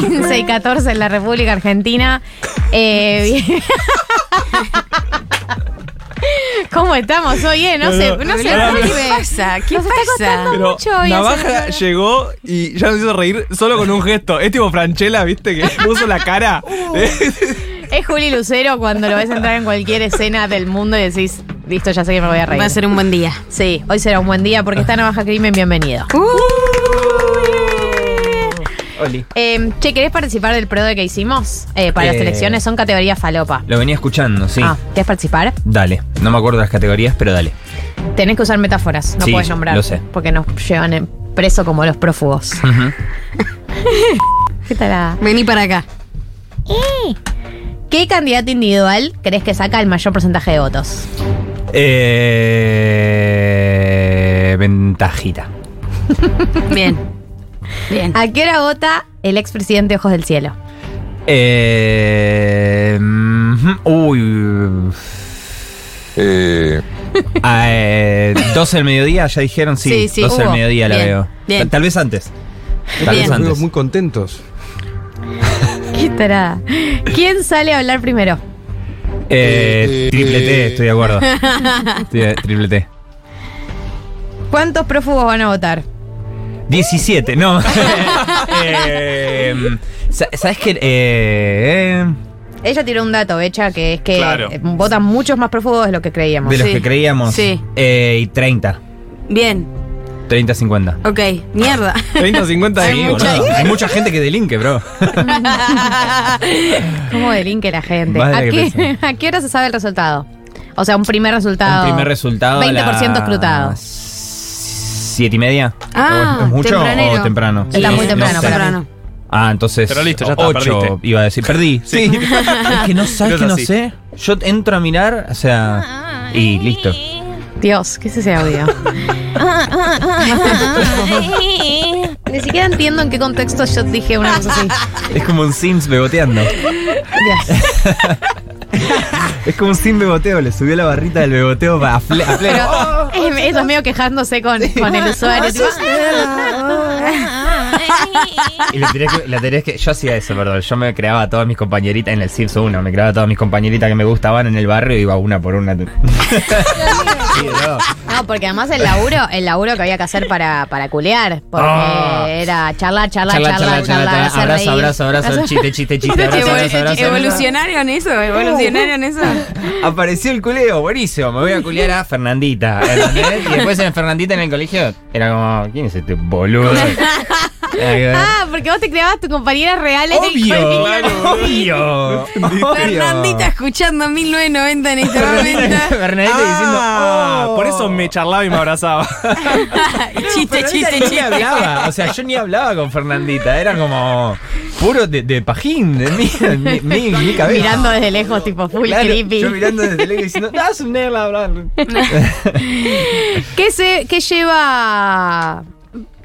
15 y 14 en la República Argentina. Eh, bien. ¿Cómo estamos hoy? eh? No sé, no sé. ¿Qué pasa? ¿Qué Nos está pasa? costando Pero mucho hoy Navaja hacer- llegó y ya nos hizo reír solo con un gesto. Es tipo Franchella, ¿viste? Que puso la cara. Es Juli Lucero cuando lo ves entrar en cualquier escena del mundo y decís, listo, ya sé que me voy a reír. Va a ser un buen día. Sí, hoy será un buen día porque está Navaja Crimen, bienvenido. Oli. Eh, che, ¿querés participar del pro de que hicimos? Eh, para las Eh, elecciones son categorías falopa. Lo venía escuchando, sí. Ah, ¿querés participar? Dale. No me acuerdo de las categorías, pero dale. Tenés que usar metáforas, no Sí, puedes nombrar. lo sé. Porque nos llevan en preso como los prófugos. ¿Qué tal? Vení para acá. ¿Qué candidato individual crees que saca el mayor porcentaje de votos? Eh, ventajita. Bien. Bien. ¿A qué hora vota el expresidente Ojos del Cielo? Eh, uy. Eh, Ah, eh, 12 del mediodía, ya dijeron, sí. Sí, sí, 12 del mediodía la Bien, veo. bien. Tal, vez antes. Tal Bien. vez antes. muy contentos. ¿Qué tarada? ¿Quién sale a hablar primero? Eh, Eh, triple T, estoy de acuerdo. Estoy de- triple T. ¿Cuántos prófugos van a votar? 17, no. Eh, sa- ¿Sabes qué? Eh, Ella tiró un dato, Becha, que es que Claro. eh, votan muchos más prófugos de lo que creíamos. de los Sí. que creíamos. Sí. Eh, y 30. Bien. 30, 50. Ok. Mierda. 30, 50 de Sí, mí, boludo. boludo. Hay mucha gente que delinque, bro. ¿Cómo delinque la gente? De ¿A qué, ¿A qué hora se sabe el resultado? O sea, un primer resultado. Un primer resultado. a 20% las escrutado. ¿Siete y media? Ah, ¿Es mucho tempranero. o temprano? Está muy no temprano sé. Temprano. Ah, entonces. Pero listo, ya está, 8 perdiste. iba a decir. Perdí. Sí. Es que no sabes que no así. sé. Yo entro a mirar, o sea. Y listo. Dios, ¿qué es ese audio? Ni siquiera entiendo en qué contexto yo dije una cosa así. Es como un Sims beboteando. Dios. Es como un Sim beboteo. Le subió la barrita del beboteo a, fle- a pleno. Pero es- eso es medio quejándose con, con el usuario. tipo, Y le tenés que, le tenés que- yo hacía eso, perdón. Yo me creaba a todas mis compañeritas en el Sims 1. Me creaba a todas mis compañeritas que me gustaban en el barrio y iba una por una. Sí, bro. No, porque además el laburo, el laburo que había que hacer para, para culear. Porque Ah. era charlar, charlar, Charla, charlar, charla, charla, hacer abrazo, abrazo, abrazo, chiste, chiste, chiste, abrazo, abrazo, abrazo. ¿Evolucionaron eso? ¿Evolucionaron eso? Apareció el culeo, buenísimo. Me voy a culear a Fernandita. ¿entendés? Y después en Fernandita en el colegio era como, ¿quién es este boludo? Ah, porque vos te creabas tus compañeras reales del Obvio, colegio. obvio. Fernandita escuchando 1990 en este momento. Fernandita diciendo, Ah, oh. por eso me charlaba y me abrazaba. chiste, chiste, ni chiste. hablaba, o sea, yo ni hablaba con Fernandita, era como puro de, de pajín, de mi, mi, mi, mi cabeza. Mirando desde lejos, tipo full Claro, creepy. Yo mirando desde lejos diciendo, ah, es un negro, bla, bla". ¿Qué, se, ¿Qué lleva.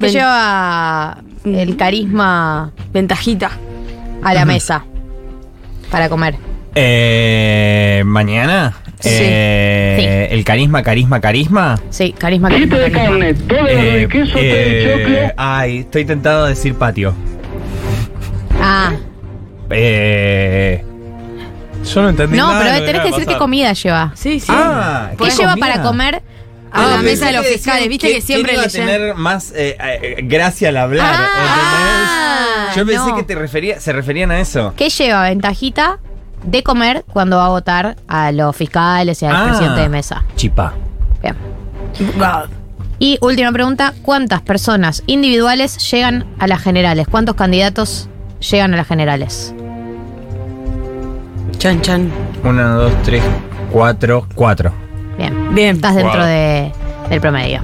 ¿Qué Ven. lleva el carisma Ventajita. a la mesa para comer? Eh, mañana. Sí. Eh, El carisma, carisma, carisma. Sí, carisma, carisma. carisma. Eh, eh, ay, estoy tentado a decir patio. Ah, Eh, Yo no entendí no, nada de pero lo tenés que decir qué pasar. comida lleva. Sí, sí. ah, ¿Qué ¿qué lleva comida? para comer? A la Ah, mesa de los fiscales, viste que siempre iba le a tener más eh, eh, gracia al hablar, Ah. Yo pensé no. que te refería, se referían a eso. ¿Qué lleva ventajita de comer cuando va a votar a los fiscales y al Ah. presidente de mesa? Chipá. Bien. Y última pregunta, ¿cuántas personas individuales llegan a las generales? ¿Cuántos candidatos llegan a las generales? Chan, chan. Uno, dos, tres, cuatro, cuatro. Bien. Bien. Estás dentro Wow. de- del promedio.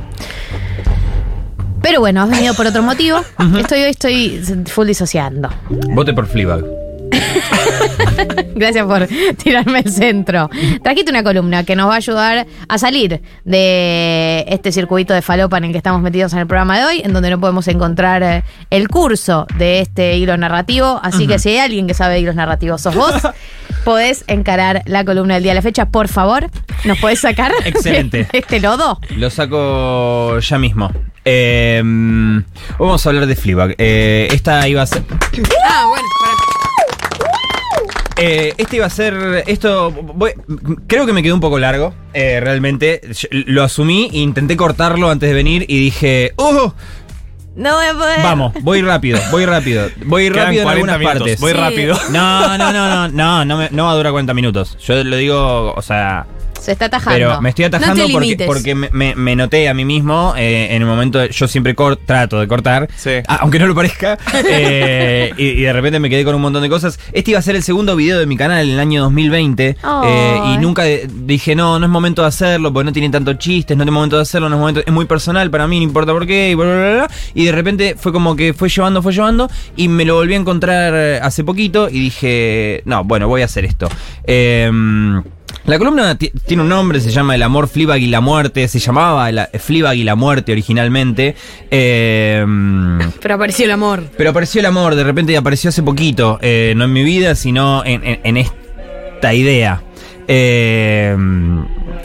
Pero bueno, has venido por otro motivo. Estoy hoy, estoy full disociando. Vote por Fleabag. Gracias por tirarme el centro. Trajiste una columna que nos va a ayudar a salir de este circuito de falopa en el que estamos metidos en el programa de hoy, en donde no podemos encontrar eh, el curso de este hilo narrativo. Así que si hay alguien que sabe de hilos narrativos, sos vos, podés encarar la columna del día de la fecha. Por favor, ¿nos podés sacar Excelente. este lodo? Lo saco ya mismo. Eh, vamos a hablar de Fleabag. Eh, esta iba a ser. Ah, bueno, pará. Eh, este iba a ser. Esto. voy- creo que me quedó un poco largo. eh, realmente. Yo Lo asumí, intenté cortarlo antes de venir y dije. ¡Oh! No voy a poder. Vamos, voy rápido, voy rápido. Voy Quedan rápido en 40 algunas minutos. partes. Voy Sí. rápido. No, no, no, no, no, no, me- no va a durar 40 minutos. Yo lo digo, o sea. Se está atajando. Pero me estoy atajando No porque, me, me- me noté a mí mismo eh, en el momento. de- yo siempre trato de cortar, Sí. ah, aunque no lo parezca. eh, y, y de repente me quedé con un montón de cosas. Este iba a ser el segundo video de mi canal en el año 2020. eh, y nunca de- dije, no, no es momento de hacerlo, porque no tiene tantos chistes, no es momento de hacerlo, no es momento. Es muy personal para mí, no importa por qué. Y, bla, bla, bla, bla. y de repente fue como que fue llevando, fue llevando. Y me lo volví a encontrar eh, hace poquito. Y dije, no, bueno, voy a hacer esto. Eh, la columna ti- tiene un nombre, se llama El amor, Fleabag y la muerte. Se llamaba la, Fleabag y la muerte originalmente. Eh, Pero apareció el amor. pero apareció el amor, de repente apareció hace poquito. eh, no en mi vida, sino en, en- en esta idea. Eh,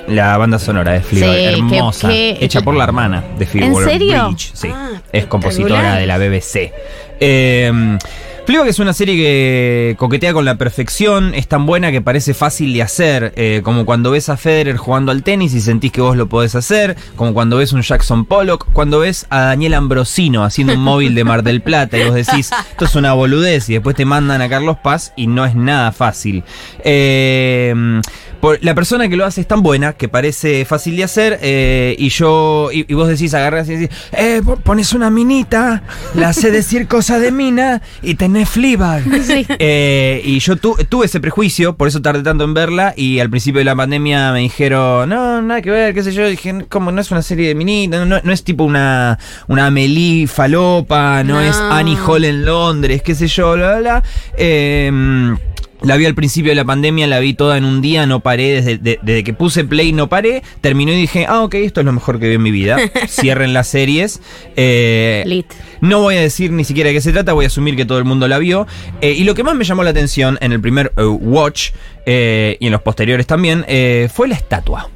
la banda sonora de Fleabag, Sí, hermosa. que- hecha por la hermana de Phoebe ¿En serio? Bridge, sí, Ah, es compositora de la BBC. Eh, Fleabag es una serie que coquetea con la perfección, es tan buena que parece fácil de hacer, eh, como cuando ves a Federer jugando al tenis y sentís que vos lo podés hacer, como cuando ves un Jackson Pollock, cuando ves a Daniel Ambrosino haciendo un móvil de Mar del Plata y vos decís, esto es una boludez y después te mandan a Carlos Paz y no es nada fácil. Eh, la persona que lo hace es tan buena que parece fácil de hacer eh, y yo, y, vos decís, agarras y decís, po- pones una minita, la hace decir cosa de mina y tenés Fleabag. Sí. Eh, y yo tu- tuve ese prejuicio, por eso tardé tanto en verla. Y al principio de la pandemia me dijeron, no, nada que ver, qué sé yo. Dije, ¿cómo no es una serie de minitas? No, no es tipo una, una Amelie falopa, no, No. es Annie Hall en Londres, qué sé yo, bla, bla, bla. Eh, la vi al principio de la pandemia, la vi toda en un día, no paré, desde, de- desde que puse play no paré, terminó y dije, ah, ok, esto es lo mejor que vi en mi vida. Cierren las series. Eh, Lit. no voy a decir ni siquiera de qué se trata, voy a asumir que todo el mundo la vio. Eh, y lo que más me llamó la atención en el primer eh, watch eh, y en los posteriores también fue la estatua.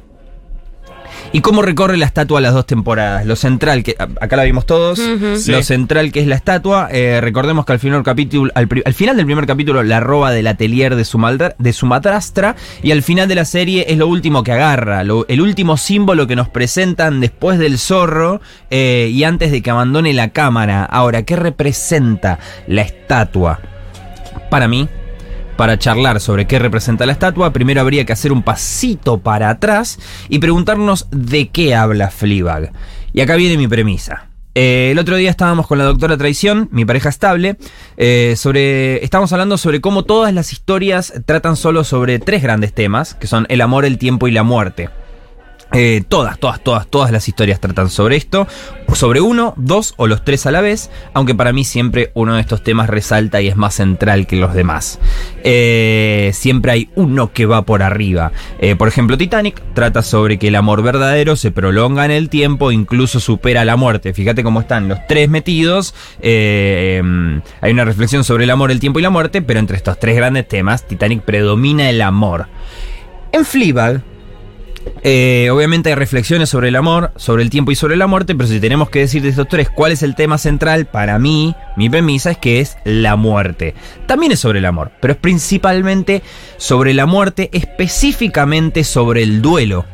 ¿Y cómo recorre la estatua las dos temporadas? Lo central, que acá la vimos todos, Sí. lo central que es la estatua. eh, recordemos que al final, capítulo, al, pri- al final del primer capítulo la roba del atelier de su, maldra- de su madrastra y al final de la serie es lo último que agarra, lo- el último símbolo que nos presentan después del zorro eh, y antes de que abandone la cámara. Ahora, ¿qué representa la estatua? Para mí, para charlar sobre qué representa la estatua, primero habría que hacer un pasito para atrás y preguntarnos de qué habla Fleabag. Y acá viene mi premisa. Eh, el otro día estábamos con la doctora Traición, mi pareja estable, eh, sobre, estamos hablando sobre cómo todas las historias tratan solo sobre tres grandes temas, que son el amor, el tiempo y la muerte. Eh, todas, todas, todas, todas las historias tratan sobre esto, sobre uno, dos o los tres a la vez, aunque para mí siempre uno de estos temas resalta y es más central que los demás. Eh, siempre hay uno que va por arriba. Eh, por ejemplo, Titanic trata sobre que el amor verdadero se prolonga en el tiempo, incluso supera la muerte. Fíjate cómo están los tres metidos. Em, hay una reflexión sobre el amor, el tiempo y la muerte, pero entre estos tres grandes temas, Titanic predomina el amor. En Fleabag, eh, obviamente hay reflexiones sobre el amor, sobre el tiempo y sobre la muerte, pero si tenemos que decir de estos tres cuál es el tema central, para mí, mi premisa es que es la muerte. También es sobre el amor, pero es principalmente sobre la muerte, específicamente sobre el duelo.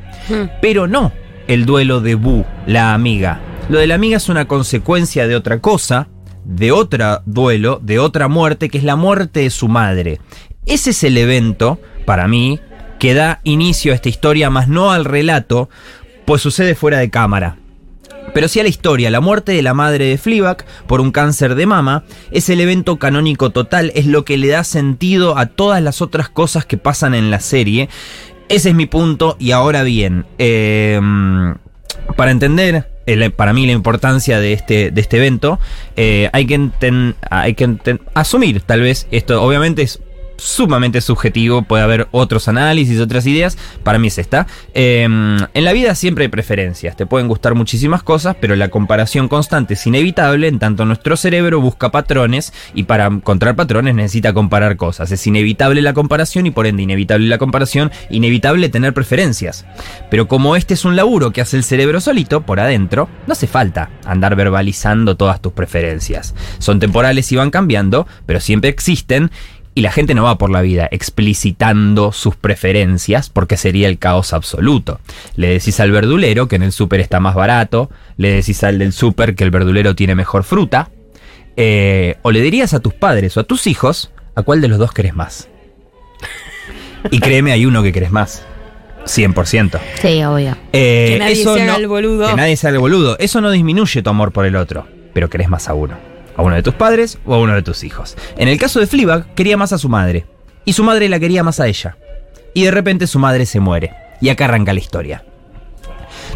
Pero no el duelo de Boo, la amiga. Lo de la amiga es una consecuencia de otra cosa, de otro duelo, de otra muerte, que es la muerte de su madre. Ese es el evento, para mí, que da inicio a esta historia, más no al relato, pues sucede fuera de cámara. Pero sí a la historia, la muerte de la madre de Fleabag por un cáncer de mama es el evento canónico total, es lo que le da sentido a todas las otras cosas que pasan en la serie. Ese es mi punto y ahora bien, eh, para entender el- para mí la importancia de este, de este evento, eh, hay que, hay que asumir, tal vez, esto obviamente es sumamente subjetivo, puede haber otros análisis, otras ideas, para mí es esta. Eh, en la vida siempre hay preferencias, te pueden gustar muchísimas cosas, pero la comparación constante es inevitable, en tanto nuestro cerebro busca patrones y para encontrar patrones necesita comparar cosas. Es inevitable la comparación y por ende inevitable la comparación, inevitable tener preferencias. Pero como este es un laburo que hace el cerebro solito, por adentro, no hace falta andar verbalizando todas tus preferencias. Son temporales y van cambiando, pero siempre existen. Y la gente no va por la vida explicitando sus preferencias porque sería el caos absoluto. Le decís al verdulero que en el súper está más barato, le decís al del súper que el verdulero tiene mejor fruta, eh, o le dirías a tus padres o a tus hijos a cuál de los dos querés más. Y créeme, hay uno que querés más. 100%. Sí, obvio. Eh, Que nadie eso se haga no- el boludo. Que nadie se haga el boludo. Eso no disminuye tu amor por el otro, pero querés más a uno. A uno de tus padres o a uno de tus hijos. En el caso de Fleabag, quería más a su madre. Y su madre la quería más a ella. Y de repente su madre se muere. Y acá arranca la historia.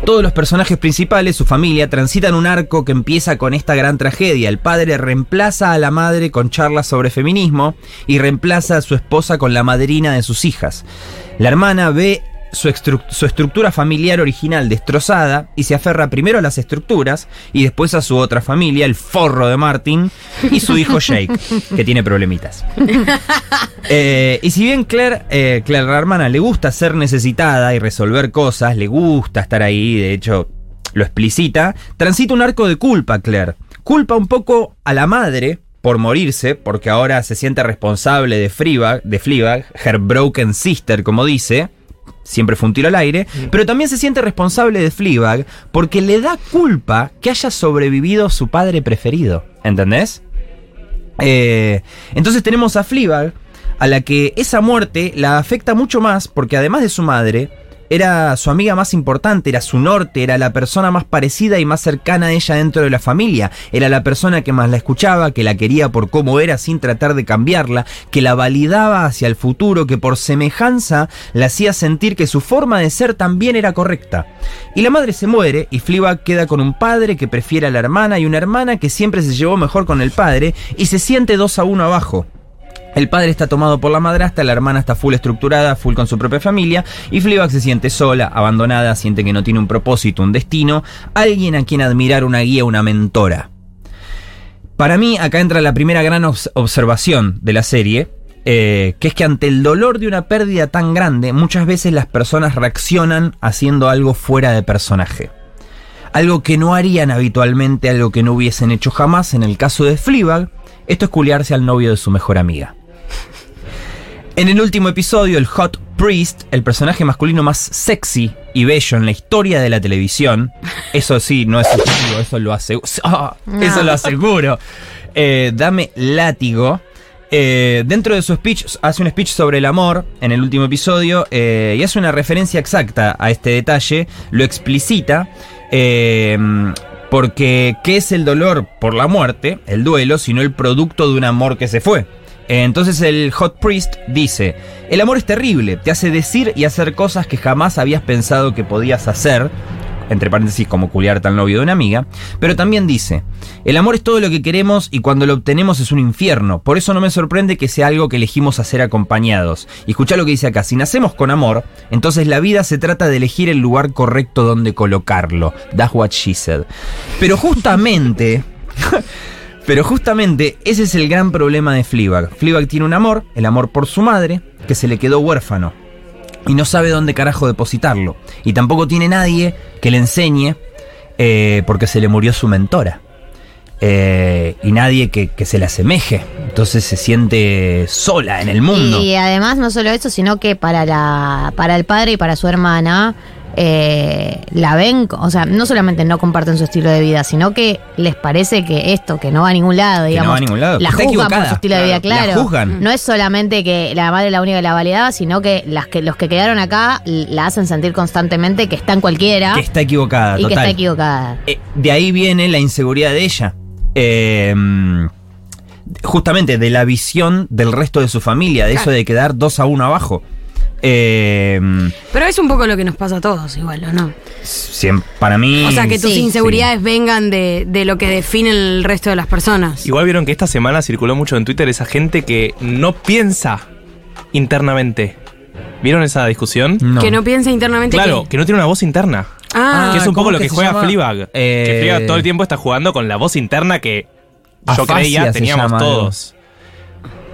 Todos los personajes principales, su familia, transitan un arco que empieza con esta gran tragedia. El padre reemplaza a la madre con charlas sobre feminismo y reemplaza a su esposa con la madrina de sus hijas. La hermana ve su, estru- su estructura familiar original destrozada y se aferra primero a las estructuras y después a su otra familia, el forro de Martin y su hijo Jake, que tiene problemitas. Eh, y si bien Claire, eh, Claire, la hermana, le gusta ser necesitada y resolver cosas, le gusta estar ahí, de hecho lo explicita, transita un arco de culpa, Claire. Culpa un poco a la madre por morirse, porque ahora se siente responsable de Fleabag, de Fleabag, her broken sister, como dice. Siempre fue un tiro al aire, pero también se siente responsable de Fleabag porque le da culpa que haya sobrevivido su padre preferido. ¿Entendés? Eh, entonces tenemos a Fleabag, a la que esa muerte la afecta mucho más porque además de su madre, era su amiga más importante, era su norte, era la persona más parecida y más cercana a ella dentro de la familia, era la persona que más la escuchaba, que la quería por cómo era sin tratar de cambiarla, que la validaba hacia el futuro, que por semejanza la hacía sentir que su forma de ser también era correcta. Y la madre se muere y Fleabag queda con un padre que prefiere a la hermana y una hermana que siempre se llevó mejor con el padre y se siente dos a uno abajo. El padre está tomado por la madrastra, la hermana está full estructurada, full con su propia familia, y Fleabag se siente sola, abandonada, siente que no tiene un propósito, un destino, alguien a quien admirar, una guía, una mentora. Para mí, acá entra la primera gran obs- observación de la serie, eh, que es que ante el dolor de una pérdida tan grande, muchas veces las personas reaccionan haciendo algo fuera de personaje. Algo que no harían habitualmente, algo que no hubiesen hecho jamás. En el caso de Fleabag, esto es culiarse al novio de su mejor amiga. En el último episodio, el Hot Priest, el personaje masculino más sexy y bello en la historia de la televisión, eso sí, no es subjetivo, eso lo aseguro. Eso lo aseguro. Eh, dame látigo. Eh, dentro de su speech, hace un speech sobre el amor en el último episodio eh, y hace una referencia exacta a este detalle, lo explicita. eh, porque, ¿qué es el dolor por la muerte? El duelo, sino el producto de un amor que se fue. Entonces el Hot Priest dice, el amor es terrible, te hace decir y hacer cosas que jamás habías pensado que podías hacer, entre paréntesis como culiarte al novio de una amiga, pero también dice, el amor es todo lo que queremos y cuando lo obtenemos es un infierno, por eso no me sorprende que sea algo que elegimos hacer acompañados. Y escucha lo que dice acá, si nacemos con amor, entonces la vida se trata de elegir el lugar correcto donde colocarlo. That's what she said. Pero justamente... Pero justamente ese es el gran problema de Fleabag. Fleabag tiene un amor, el amor por su madre, que se le quedó huérfano. Y no sabe dónde carajo depositarlo. Y tampoco tiene nadie que le enseñe eh, porque se le murió su mentora. Eh, y nadie que, que se le asemeje. Entonces se siente sola en el mundo. Y además no solo eso, sino que para la para el padre y para su hermana eh, la ven, o sea, no solamente no comparten su estilo de vida, sino que les parece que esto, que no va a ningún lado, Que no digamos, va a ningún lado, la que está juzgan por su estilo de vida, Claro, la claro. juzgan. No es solamente que la madre es la única que la validaba, sino que las que los que quedaron acá la hacen sentir constantemente que está en cualquiera Que está equivocada, y que total. está equivocada. Eh, de ahí viene la inseguridad de ella. Eh, justamente de la visión del resto de su familia, de eso de quedar dos a uno abajo. Eh, Pero es un poco lo que nos pasa a todos, igual, ¿o no? para mí. O sea, que tus Sí, inseguridades vengan de, de lo que define el resto de las personas. Igual vieron que esta semana circuló mucho en Twitter esa gente que no piensa internamente. ¿Vieron esa discusión? No. Que no piensa internamente Claro, que... que no tiene una voz interna. Ah, que es un ¿cómo poco lo que juega? Fleabag. Eh, Que Fleabag todo el tiempo está jugando con la voz interna que yo Afasia creía teníamos llama, todos.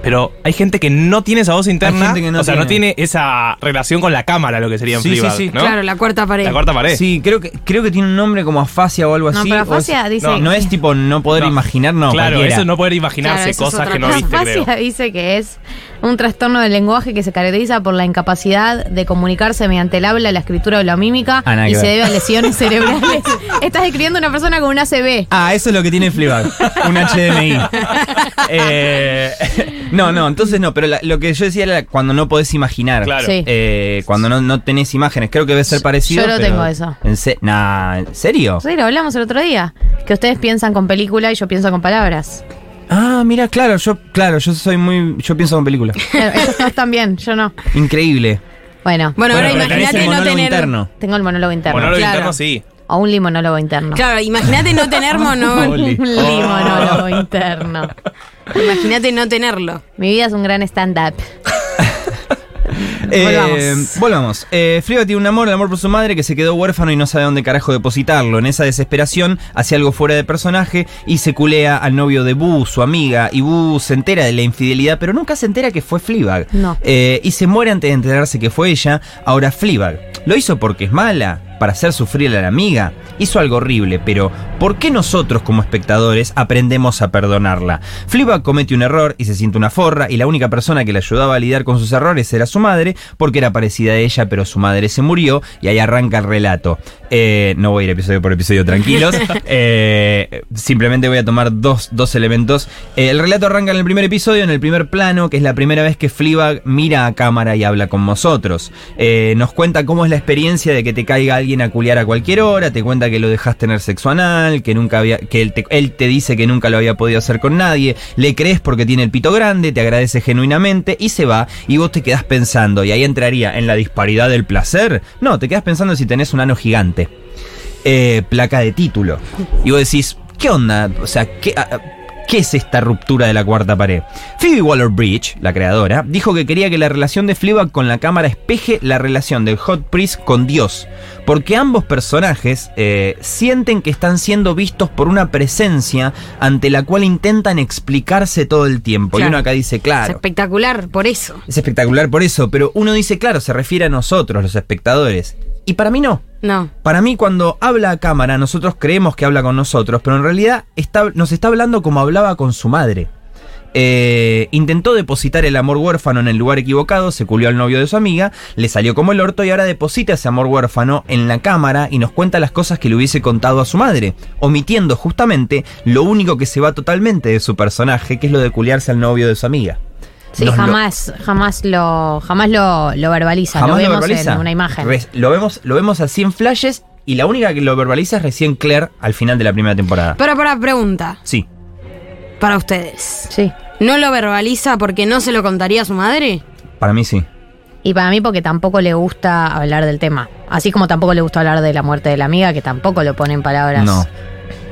Pero hay gente que no tiene esa voz interna. gente que no o sea, no tiene. esa relación con la cámara, lo que sería en Sí, sí, sí. ¿no? Claro, la cuarta pared. La cuarta pared. Sí, creo que, creo que tiene un nombre como afasia o algo No, así. pero o es- afasia dice- No, no es tipo no poder No. imaginar, no. claro, cualquiera. eso es no poder imaginarse Claro, eso es cosas que no viste, creo. Afasia dice que es un trastorno del lenguaje que se caracteriza por la incapacidad de comunicarse mediante el habla, la escritura o la mímica Ah, nada y se ver. debe a lesiones cerebrales. Estás describiendo a una persona con una ACV. Ah, eso es lo que tiene Fleabag, un HDMI. Eh, no, no, entonces no, pero la- lo que yo decía era cuando no podés imaginar. Claro. Sí. Eh, cuando no, no tenés imágenes, creo que debe ser parecido. yo lo pero- tengo eso. ¿En, se- nah, ¿en serio? Sí, lo hablamos el otro día. Que ustedes piensan con película y yo pienso con palabras. Ah, mira, claro, yo, claro, yo soy muy, yo pienso con películas. Claro, ellos todos también, yo no. Increíble. Bueno, Bueno, ahora pero tenés imagínate el no monólogo tener... interno. tengo el monólogo interno. Monólogo Claro. interno, sí. O un limonólogo interno. Claro, imagínate no tener monólogo. Oli. Un limonólogo interno. Imagínate no tenerlo. Mi vida es un gran stand-up. Eh, Volvamos. volvamos. Eh, tiene un amor, el amor por su madre, que se quedó huérfano y no sabe dónde carajo depositarlo. En esa desesperación hace algo fuera de personaje y se culea al novio de Boo, su amiga. Y Boo se entera de la infidelidad, pero nunca se entera que fue Fleabag. No. Eh, y se muere antes de enterarse que fue ella. Ahora Fleabag. ¿Lo hizo porque es mala? ¿Para hacer sufrir a la amiga? Hizo algo horrible, pero ¿por qué nosotros como espectadores aprendemos a perdonarla? Fleabag comete un error y se siente una forra y la única persona que le ayudaba a lidiar con sus errores era su madre porque era parecida a ella pero su madre se murió y ahí arranca el relato. Eh, no voy a ir episodio por episodio tranquilos, Eh, simplemente voy a tomar dos, dos elementos. Eh, el relato arranca en el primer episodio, en el primer plano, que es la primera vez que Fleabag mira a cámara y habla con nosotros. Nos cuenta cómo es la experiencia de que te caiga alguien a culiar a cualquier hora, te cuenta que lo dejas tener sexo anal, que nunca había, que él te, él te dice que nunca lo había podido hacer con nadie, le crees porque tiene el pito grande, te agradece genuinamente y se va y vos te quedás pensando, y ahí entraría en la disparidad del placer. No, te quedás pensando si tenés un ano gigante. Eh, placa de título. Y vos decís, ¿qué onda? O sea, ¿qué, ¿qué es esta ruptura de la cuarta pared? Phoebe Waller-Bridge, la creadora, dijo que quería que la relación de Fleabag con la cámara espeje la relación del Hot Priest con Dios. Porque ambos personajes eh, sienten que están siendo vistos por una presencia ante la cual intentan explicarse todo el tiempo. Y uno acá dice, Es claro. espectacular por eso. Es espectacular por eso, pero uno dice, claro, se refiere a nosotros, los espectadores. Y para mí no. No. Para mí, cuando habla a cámara, nosotros creemos que habla con nosotros, pero en realidad está- nos está hablando como hablaba con su madre. Eh, intentó depositar el amor huérfano en el lugar equivocado, se culió al novio de su amiga, le salió como el orto y ahora deposita ese amor huérfano en la cámara y nos cuenta las cosas que le hubiese contado a su madre, omitiendo justamente lo único que se va totalmente de su personaje, que es lo de culiarse al novio de su amiga. Sí, Nos lo- jamás, jamás lo, jamás lo, lo verbaliza. lo Jamás vemos verbaliza. en una imagen. Res- lo, vemos, lo vemos así en flashes y la única que lo verbaliza es recién Claire al final de la primera temporada. Pero para pregunta, Sí. para ustedes. Sí. ¿No lo verbaliza porque no se lo contaría a su madre? Para mí sí. Y para mí porque tampoco le gusta hablar del tema. Así como tampoco le gusta hablar de la muerte de la amiga, que tampoco lo pone en palabras. No.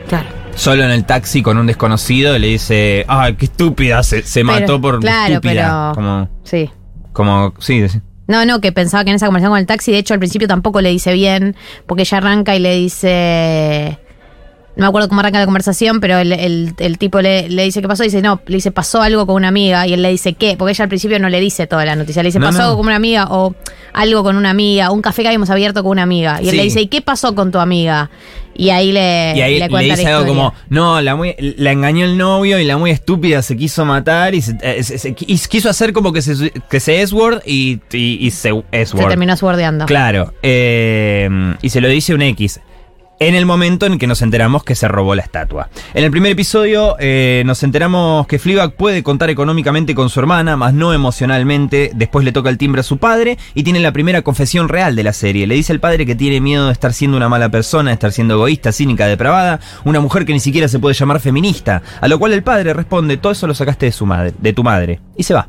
Claro. Solo en el taxi con un desconocido le dice, ah, qué estúpida, se, se Pero- mató por claro, estúpida. pero- Como, Sí. como, sí, sí. No, no, que pensaba que en esa conversación con el taxi, de hecho al principio tampoco le dice bien, porque ella arranca y le dice... No me acuerdo cómo arranca la conversación, pero el, el- el tipo le, le dice qué pasó, y dice, no, le dice, pasó algo con una amiga, y él le dice, ¿qué? Porque ella al principio no le dice toda la noticia, le dice, No, pasó no. algo con una amiga, o algo con una amiga, un café que habíamos abierto con una amiga, y él Sí. le dice, ¿y qué pasó con tu amiga? Y ahí le, Y ahí le le, cuenta dice la algo como, no, la, muy- la engañó el novio y la muy estúpida se quiso matar y, se, eh, se- se- y quiso hacer como que se, que se S-word y, y, y se Se S-word. terminó subordeando. Claro, eh, y se lo dice un X. En el momento en que nos enteramos que se robó la estatua. En el primer episodio eh, nos enteramos que Fleabag puede contar económicamente con su hermana, más no emocionalmente. Después le toca el timbre a su padre y tiene la primera confesión real de la serie. Le dice al padre que tiene miedo de estar siendo una mala persona, de estar siendo egoísta, cínica, depravada, una mujer que ni siquiera se puede llamar feminista. A lo cual el padre responde, todo eso lo sacaste de su madre, de tu madre. Y se va.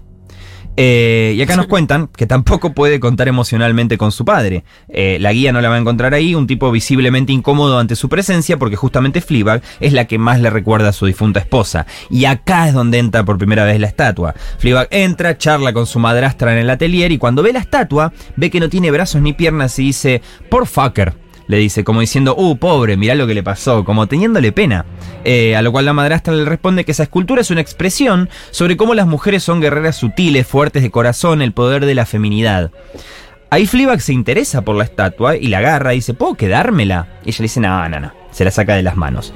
Eh, y acá nos cuentan que tampoco puede contar emocionalmente con su padre. Eh, la guía no la va a encontrar ahí, un tipo visiblemente incómodo ante su presencia, porque justamente Fleabag es la que más le recuerda a su difunta esposa. Y acá es donde entra por primera vez la estatua. Fleabag entra, charla con su madrastra en el atelier y cuando ve la estatua, ve que no tiene brazos ni piernas y dice, por fucker. Le dice, como diciendo, uh, pobre, mirá lo que le pasó, como teniéndole pena. Eh, a lo cual la madrastra le responde que esa escultura es una expresión sobre cómo las mujeres son guerreras sutiles, fuertes de corazón, el poder de la feminidad. Ahí Fleabag se interesa por la estatua y la agarra y dice, ¿puedo quedármela? Y ella le dice, no, no, no. Se la saca de las manos.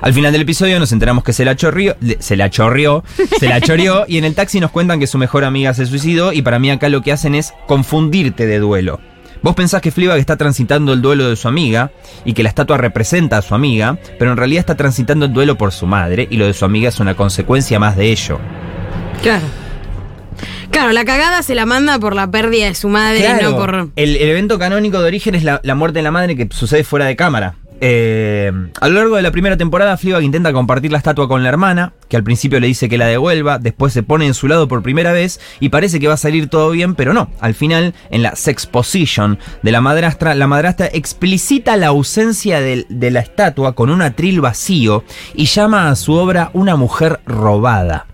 Al final del episodio nos enteramos que se la chorrió, se la chorrió, se la choreó y en el taxi nos cuentan que su mejor amiga se suicidó y para mí acá lo que hacen es confundirte de duelo. Vos pensás que Fleabag está transitando el duelo de su amiga y que la estatua representa a su amiga, pero en realidad está transitando el duelo por su madre y lo de su amiga es una consecuencia más de ello. Claro. Claro, la cagada se la manda por la pérdida de su madre, Claro, no por. el, el evento canónico de origen es la, la muerte de la madre que sucede fuera de cámara. Eh, a lo largo de la primera temporada, Fleabag intenta compartir la estatua con la hermana, que al principio le dice que la devuelva, después se pone en su lado por primera vez y parece que va a salir todo bien, pero no. Al final, en la sex position de la madrastra, la madrastra explicita la ausencia del- de la estatua con un atril vacío y llama a su obra una mujer robada.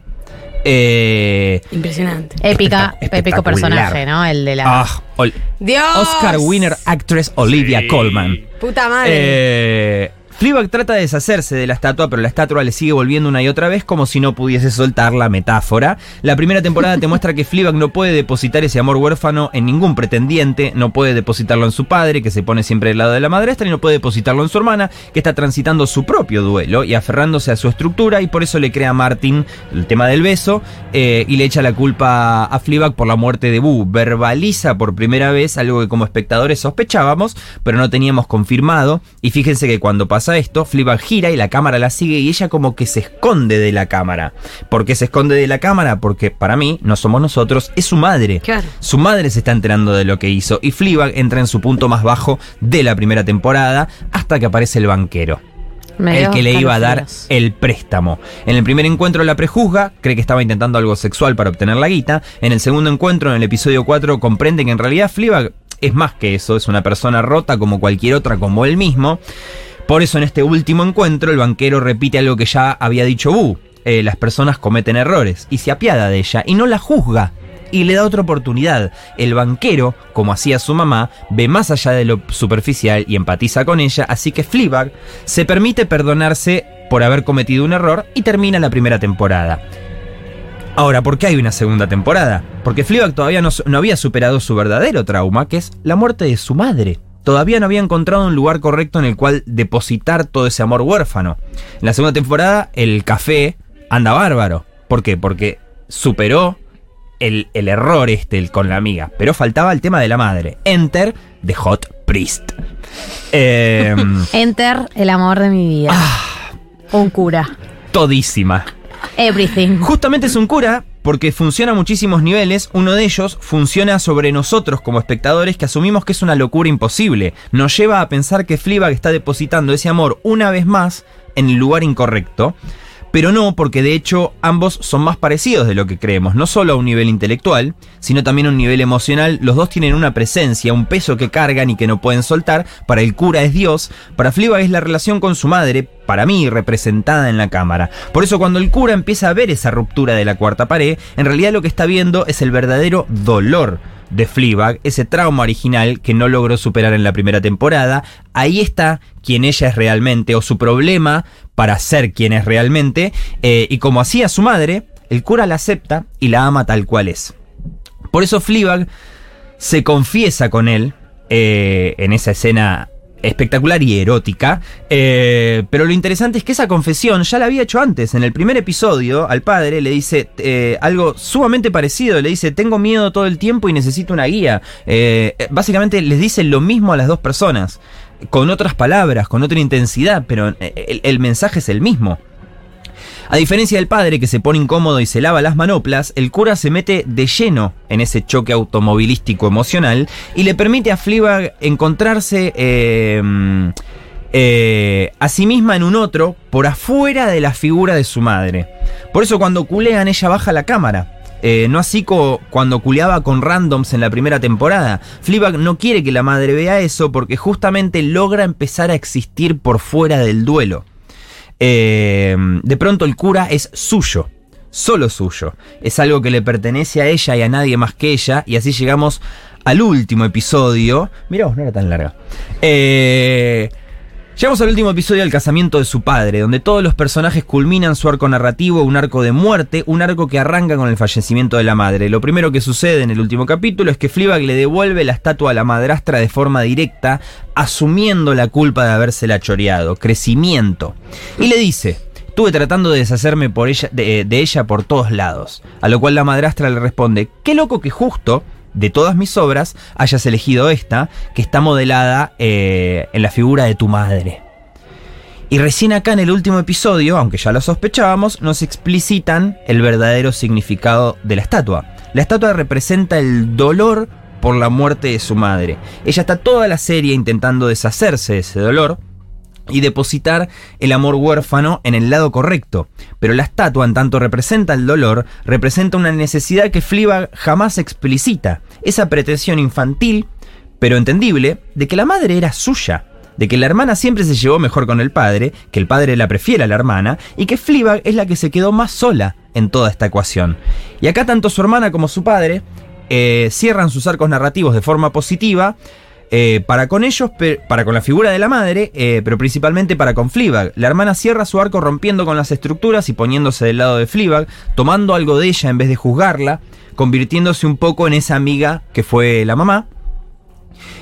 Eh, Impresionante. Épica, épico personaje, ¿no? El de la. ah, ol- Dios. Oscar winner actress Olivia Colman. Puta madre. Eh, Fleabag trata de deshacerse de la estatua, pero la estatua le sigue volviendo una y otra vez como si no pudiese soltar la metáfora. La primera temporada te muestra que Fleabag no puede depositar ese amor huérfano en ningún pretendiente, no puede depositarlo en su padre, que se pone siempre del lado de la madrastra, y no puede depositarlo en su hermana, que está transitando su propio duelo y aferrándose a su estructura, y por eso le crea a Martin el tema del beso eh, y le echa la culpa a Fleabag por la muerte de Boo. Verbaliza por primera vez algo que como espectadores sospechábamos, pero no teníamos confirmado. Y fíjense que cuando pasa esto, Fleabag gira y la cámara la sigue y ella como que se esconde de la cámara. ¿Por qué se esconde de la cámara? Porque para mí, no somos nosotros, es su madre. Claro. Su madre se está enterando de lo que hizo y Fleabag entra en su punto más bajo de la primera temporada hasta que aparece el banquero Me el que le iba a dar el préstamo. En el primer encuentro la prejuzga, cree que estaba intentando algo sexual para obtener la guita. En el segundo encuentro, en el episodio 4, comprende que en realidad Fleabag es más que eso, es una persona rota como cualquier otra, como él mismo. Por eso en este último encuentro el banquero repite algo que ya había dicho Bu. Eh, las personas cometen errores y se apiada de ella y no la juzga y le da otra oportunidad. El banquero, como hacía su mamá, ve más allá de lo superficial y empatiza con ella, así que Fleabag se permite perdonarse por haber cometido un error y termina la primera temporada. Ahora, ¿por qué hay una segunda temporada? Porque Fleabag todavía no, no había superado su verdadero trauma, que es la muerte de su madre. Todavía no había encontrado un lugar correcto en el cual depositar todo ese amor huérfano. En la segunda temporada, el café anda bárbaro. ¿Por qué? Porque superó el, el error este el con la amiga. Pero faltaba el tema de la madre. Enter the Hot Priest. Eh, Enter, el amor de mi vida. Ah. Un cura. todísima. Everything. Justamente es un cura porque funciona a muchísimos niveles. Uno de ellos funciona sobre nosotros como espectadores que asumimos que es una locura imposible. Nos lleva a pensar que Fleabag está depositando ese amor una vez más en el lugar incorrecto. Pero no, porque de hecho ambos son más parecidos de lo que creemos, no solo a un nivel intelectual, sino también a un nivel emocional. Los dos tienen una presencia, un peso que cargan y que no pueden soltar. Para el cura es Dios, para Fleabag es la relación con su madre, para mí representada en la cámara. Por eso cuando el cura empieza a ver esa ruptura de la cuarta pared, en realidad lo que está viendo es el verdadero dolor de Fleabag, ese trauma original que no logró superar en la primera temporada. Ahí está quien ella es realmente, o su problema para ser quien es realmente. eh, y como hacía su madre, el cura la acepta y la ama tal cual es. Por eso Fleabag se confiesa con él eh, en esa escena espectacular y erótica. eh, pero lo interesante es que esa confesión ya la había hecho antes. En el primer episodio, al padre le dice eh, algo sumamente parecido. Le dice: Tengo miedo todo el tiempo y necesito una guía. Eh, básicamente les dice lo mismo a las dos personas. Con otras palabras, con otra intensidad, pero el mensaje es el mismo. A diferencia del padre que se pone incómodo y se lava las manoplas, el cura se mete de lleno en ese choque automovilístico emocional y le permite a Fleabag encontrarse eh, eh, a sí misma en un otro por afuera de la figura de su madre. Por eso cuando culean ella baja la cámara. Eh, no así co- cuando culeaba con randoms en la primera temporada. Fleabag no quiere que la madre vea eso porque justamente logra empezar a existir por fuera del duelo. Eh, de pronto el cura es suyo, solo suyo. Es algo que le pertenece a ella y a nadie más que ella. Y así llegamos al último episodio. Mirá vos, no era tan larga. Eh, Llegamos al último episodio del casamiento de su padre, donde todos los personajes culminan su arco narrativo, un arco de muerte, un arco que arranca con el fallecimiento de la madre. Lo primero que sucede en el último capítulo es que Fleabag le devuelve la estatua a la madrastra de forma directa, asumiendo la culpa de habérsela choreado, crecimiento. Y le dice, estuve tratando de deshacerme por ella, de, de ella por todos lados. A lo cual la madrastra le responde, qué loco que justo de todas mis obras hayas elegido esta, que está modelada eh, en la figura de tu madre. Y recién acá en el último episodio, aunque ya lo sospechábamos, nos explicitan el verdadero significado de la estatua. La estatua representa el dolor por la muerte de su madre. Ella está toda la serie intentando deshacerse de ese dolor y depositar el amor huérfano en el lado correcto. Pero la estatua, en tanto representa el dolor, representa una necesidad que Fleabag jamás explicita. Esa pretensión infantil, pero entendible, de que la madre era suya. De que la hermana siempre se llevó mejor con el padre, que el padre la prefiere a la hermana, y que Fleabag es la que se quedó más sola en toda esta ecuación. Y acá tanto su hermana como su padre eh, cierran sus arcos narrativos de forma positiva, eh, para con ellos, para con la figura de la madre, eh, pero principalmente para con Fleabag. La hermana cierra su arco rompiendo con las estructuras y poniéndose del lado de Fleabag, tomando algo de ella en vez de juzgarla, convirtiéndose un poco en esa amiga que fue la mamá.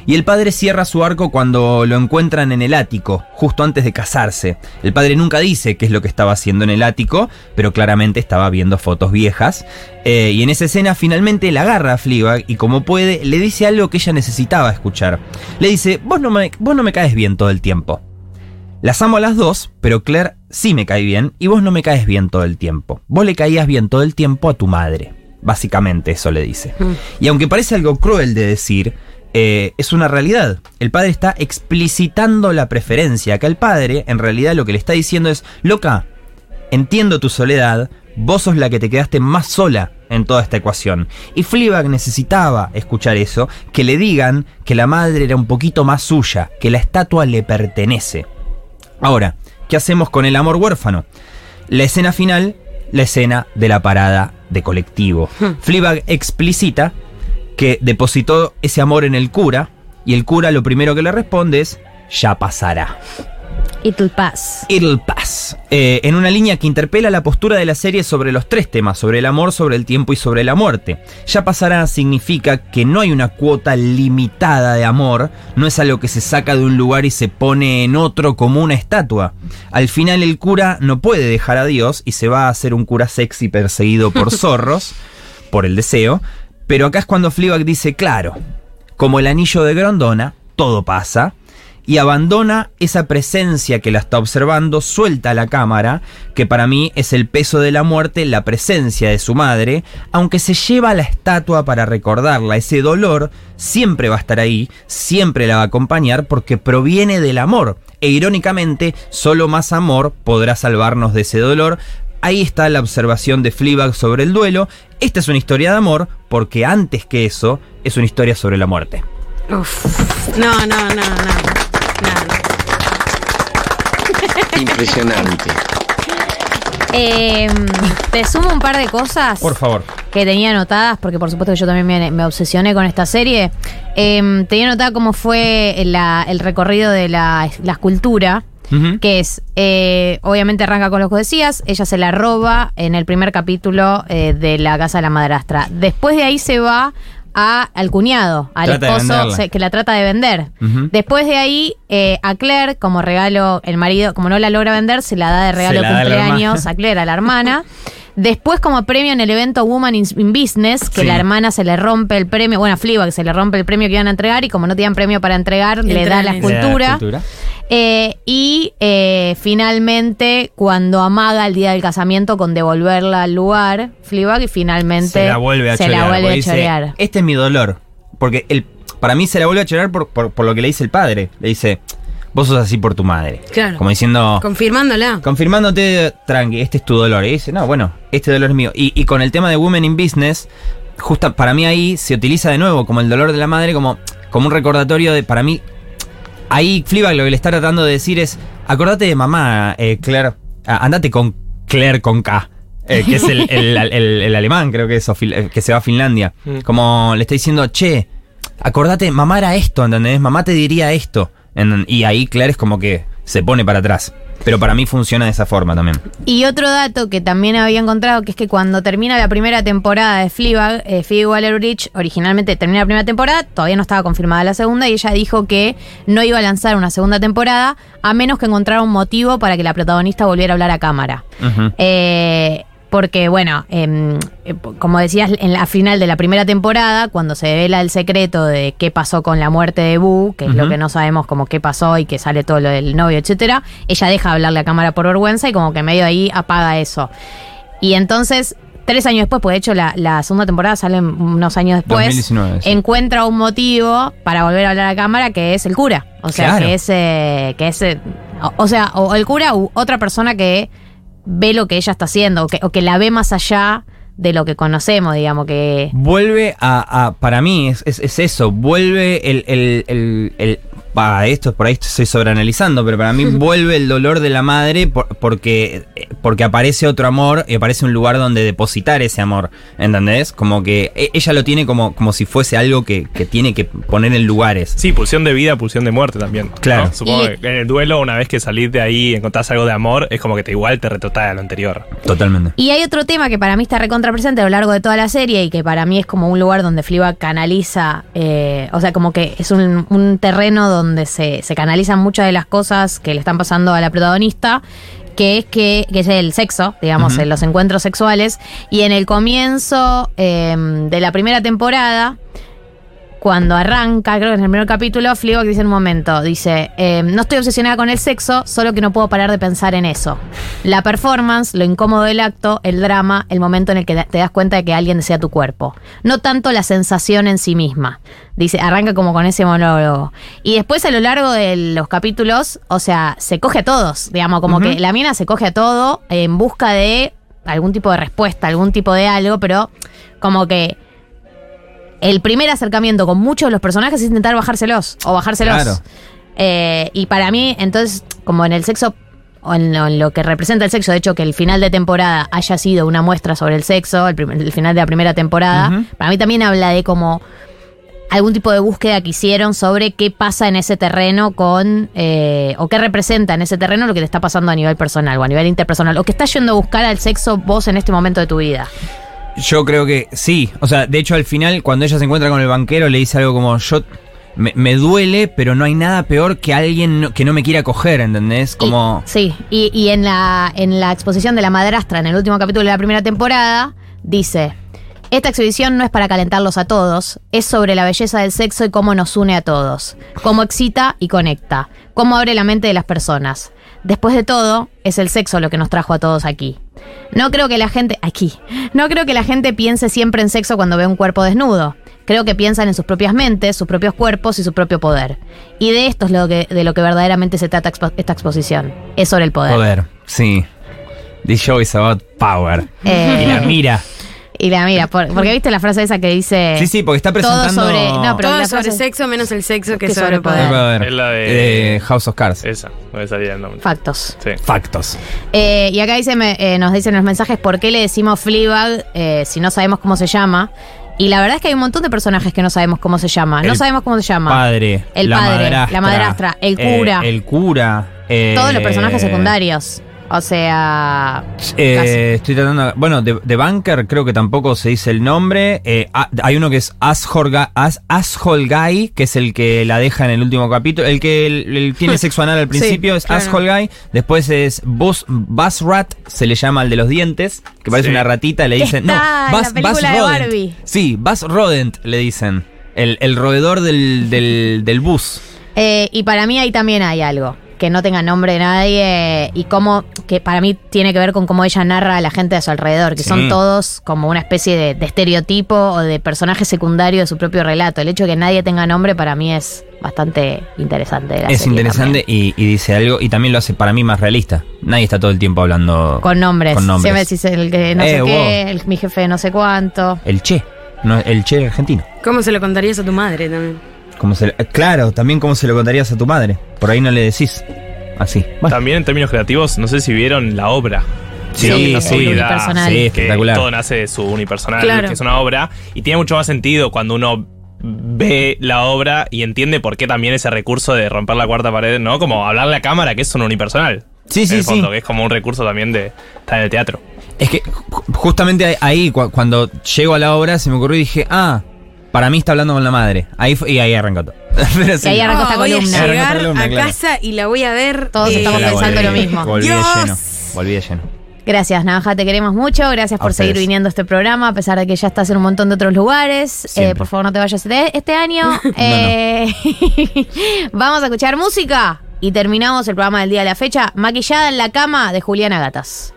Y el padre cierra su arco cuando lo encuentran en el ático, justo antes de casarse. El padre nunca dice qué es lo que estaba haciendo en el ático, pero claramente estaba viendo fotos viejas. Eh, y en esa escena finalmente la agarra a Fleabag y como puede le dice algo que ella necesitaba escuchar. Le dice, vos no me, vos no me caes bien todo el tiempo. Las amo a las dos, pero Claire sí me cae bien y vos no me caes bien todo el tiempo. Vos le caías bien todo el tiempo a tu madre. Básicamente eso le dice. Y aunque parece algo cruel de decir, eh, es una realidad. El padre está explicitando la preferencia. Acá el padre, en realidad, lo que le está diciendo es: Loca, entiendo tu soledad, vos sos la que te quedaste más sola en toda esta ecuación. Y Fleabag necesitaba escuchar eso, que le digan que la madre era un poquito más suya, que la estatua le pertenece. Ahora, ¿qué hacemos con el amor huérfano? La escena final, la escena de la parada de colectivo. Fleabag explicita que depositó ese amor en el cura y el cura lo primero que le responde es ya pasará. It'll pass. It'll pass. Eh, en una línea que interpela la postura de la serie sobre los tres temas, sobre el amor, sobre el tiempo y sobre la muerte. Ya pasará significa que no hay una cuota limitada de amor, no es algo que se saca de un lugar y se pone en otro como una estatua. Al final el cura no puede dejar a Dios y se va a hacer un cura sexy perseguido por zorros, por el deseo, pero acá es cuando Fleabag dice, claro, como el anillo de Grondona, todo pasa, y abandona esa presencia que la está observando, suelta la cámara, que para mí es el peso de la muerte, la presencia de su madre, aunque se lleva la estatua para recordarla, ese dolor siempre va a estar ahí, siempre la va a acompañar porque proviene del amor, e irónicamente, solo más amor podrá salvarnos de ese dolor. Ahí está la observación de Fleabag sobre el duelo. Esta es una historia de amor porque antes que eso es una historia sobre la muerte. Uf. No, no, no, no. no, no. Impresionante. Eh, te sumo un par de cosas Por favor. que tenía anotadas, porque por supuesto que yo también me, me obsesioné con esta serie. Eh, tenía anotada cómo fue la- el recorrido de la, la escultura. Que es, eh, obviamente arranca con lo que decías, ella se la roba en el primer capítulo eh, de la casa de la madrastra. Después de ahí se va a, al cuñado, al Trata esposo se- que la trata de vender. Después de ahí, eh, a Claire, como regalo, el marido, como no la logra vender, se la da de regalo de cumpleaños a Claire, a la hermana. Después, como premio en el evento Woman in, in Business, que Sí. la hermana se le rompe el premio, bueno, a Fleabag se le rompe el premio que iban a entregar y como no tenían premio para entregar, le da la en- Le da la escultura. Eh, y eh, finalmente, cuando amaga el día del casamiento con devolverla al lugar, Fleabag y finalmente se la vuelve a se chorear. la vuelve a dice, chorear. Este es mi dolor. Porque el, para mí se la vuelve a chorear por, por- por lo que le dice el padre. Le dice, vos sos así por tu madre. Claro. Como diciendo, Confirmándola. confirmándote, tranqui, este es tu dolor. Y dice, no, bueno, este dolor es mío. Y, y con el tema de Women in Business, justa, para mí ahí se utiliza de nuevo como el dolor de la madre, como, como un recordatorio de, para mí, ahí Fleabag lo que le está tratando de decir es, acordate de mamá, eh, Claire, Ah, andate con Claire con K. eh, que es el, el- el- el alemán, creo que es, eh, que se va a Finlandia. Mm. Como le está diciendo, che, acordate, mamá era esto, ¿entendés? Mamá te diría esto. En- y ahí Claire es como que se pone para atrás. Pero para mí funciona de esa forma también. Y otro dato que también había encontrado, que es que cuando termina la primera temporada de Fleabag, eh, Phoebe Waller-Bridge originalmente termina la primera temporada, todavía no estaba confirmada la segunda, y ella dijo que no iba a lanzar una segunda temporada a menos que encontrara un motivo para que la protagonista volviera a hablar a cámara. Eh, porque, bueno, em, eh, como decías, en la final de la primera temporada, cuando se devela el secreto de qué pasó con la muerte de Boo, que es lo que no sabemos como qué pasó y que sale todo lo del novio, etcétera, ella deja de hablarle a cámara por vergüenza y como que medio ahí apaga eso. Y entonces, tres años después, pues de hecho la, la segunda temporada sale unos años después, 2019, sí. encuentra un motivo para volver a hablar a cámara que es el cura. O sea, Claro. que es, eh, que es eh, o, o sea, o el cura u otra persona que ve lo que ella está haciendo o que, o que la ve más allá de lo que conocemos, digamos, que... Vuelve a, a- para mí, es, es- es eso, vuelve el, el, el, el- pa, esto por ahí estoy sobreanalizando, pero para mí vuelve el dolor de la madre por- porque, porque aparece otro amor y aparece un lugar donde depositar ese amor, ¿entendés? Como que e- ella lo tiene como, como si fuese algo que, que tiene que poner en lugares. Sí, pulsión de vida, pulsión de muerte también. ¿no? Claro. Supongo Y- que en el duelo, una vez que salís de ahí y encontrás algo de amor, es como que te igual te retrotrae a lo anterior. Totalmente. Y hay otro tema que para mí está recontra presente a lo largo de toda la serie y que para mí es como un lugar donde Fleabag canaliza, eh, o sea, como que es un, un terreno donde se, se canalizan muchas de las cosas que le están pasando a la protagonista, que es que, que es el sexo, digamos, en los encuentros sexuales. Y en el comienzo eh, de la primera temporada, cuando arranca, creo que en el primer capítulo, Fleabag dice en un momento, dice, eh, no estoy obsesionada con el sexo, solo que no puedo parar de pensar en eso. La performance, lo incómodo del acto, el drama, el momento en el que te das cuenta de que alguien desea tu cuerpo. No tanto la sensación en sí misma. Dice, arranca como con ese monólogo. Y después a lo largo de los capítulos, o sea, se coge a todos, digamos, como que la mina se coge a todo en busca de algún tipo de respuesta, algún tipo de algo, pero como que el primer acercamiento con muchos de los personajes es intentar bajárselos o bajárselos. Claro. Eh, y para mí, entonces, como en el sexo, o en lo, en lo que representa el sexo, de hecho, que el final de temporada haya sido una muestra sobre el sexo, el, prim- el final de la primera temporada, para mí también habla de como algún tipo de búsqueda que hicieron sobre qué pasa en ese terreno con, eh, o qué representa en ese terreno lo que te está pasando a nivel personal o a nivel interpersonal, o que estás yendo a buscar al sexo vos en este momento de tu vida. Yo creo que sí. O sea, de hecho, al final, cuando ella se encuentra con el banquero, le dice algo como: Yo. Me, me duele, pero no hay nada peor que alguien no- que no me quiera coger, ¿entendés? Como. Y- sí, y, y en, la, en la exposición de la madrastra, en el último capítulo de la primera temporada, dice: Esta exhibición no es para calentarlos a todos, es sobre la belleza del sexo y cómo nos une a todos, cómo excita y conecta, cómo abre la mente de las personas. Después de todo, es el sexo lo que nos trajo a todos aquí. No creo que la gente. Aquí. No creo que la gente piense siempre en sexo cuando ve un cuerpo desnudo. Creo que piensan en sus propias mentes, sus propios cuerpos y su propio poder. Y de esto es lo que, de lo que verdaderamente se trata expo- esta exposición. Es sobre el poder. Poder, sí. This show is about power. Eh, Y la mira. Y la mira, por- porque viste la frase esa que dice. Sí, sí, porque está Todo presentando. sobre. No, pero Todo la sobre frase- sexo menos el sexo que, que sobre sobre poder. Poder. Es la de- De House of Cards. Esa, no me salía el nombre. Factos. Sí. Factos. Eh, y acá dice, me- eh, nos dicen los mensajes por qué le decimos Fleabag eh, si no sabemos cómo se llama. Y la verdad es que hay un montón de personajes que no sabemos cómo se llama. no sabemos cómo se llama. Padre. El la padre, madrastra, la madrastra, el eh, cura. el cura. eh, Todos los personajes secundarios. O sea. Eh, estoy tratando. Bueno, de, de Bunker creo que tampoco se dice el nombre. Eh, hay uno que es Asshole Guy, que es el que la deja en el último capítulo. El que el- el tiene sexo anal al principio es claro. Asshole Guy. Después es Buzz, Buzz Rat, se le llama al de los dientes, que parece Sí. una ratita. Le dicen. está no, Buzz, Buzz de Rodent. Barbie. Sí, Buzz Rodent le dicen. El, el roedor del, del, del bus. eh, y para mí ahí también hay algo. Que no tenga nombre de nadie y cómo, que para mí tiene que ver con cómo ella narra a la gente a su alrededor, que Sí. son todos como una especie de, de estereotipo o de personaje secundario de su propio relato. El hecho de que nadie tenga nombre para mí es bastante interesante. de la Es serie interesante y, y dice algo y también lo hace para mí más realista. Nadie está todo el tiempo hablando. Con nombres. Con nombres. Siempre decís el que no Eh, sé qué, el- mi jefe de no sé cuánto. El che, no, el che argentino. ¿Cómo se lo contarías a tu madre también? Como se, eh, claro, también cómo se lo contarías a tu madre. Por ahí no le decís así. Bueno, También en términos creativos, no sé si vieron la obra. Sí, sí, sí, que espectacular. todo nace de su unipersonal, Claro. que es una obra, y tiene mucho más sentido cuando uno ve la obra y entiende por qué también ese recurso de romper la cuarta pared, ¿no? Como hablarle a cámara, que es un unipersonal. Sí, en sí, el fondo, sí. que es como un recurso también de estar en el teatro. Es que ju- justamente ahí, cu- cuando llego a la obra, se me ocurrió y dije, ah, para mí está hablando con la madre. Ahí fue- y ahí arrancó todo. Pero sí. Y ahí arrancó esta voy columna. a Arrancó llegar esta columna, a claro. casa y la voy a ver. Todos eh, estamos La pensando lo mismo. Volví de Dios. lleno. Volví de lleno. Gracias, Navaja, te queremos mucho. Gracias A por seguir ustedes. viniendo a este programa, a pesar de que ya estás en un montón de otros lugares. Eh, Siempre. por favor, no te vayas este, este año. Eh, vamos a escuchar música y terminamos el programa del día de la fecha. Maquillada en la cama de Juliana Gatas.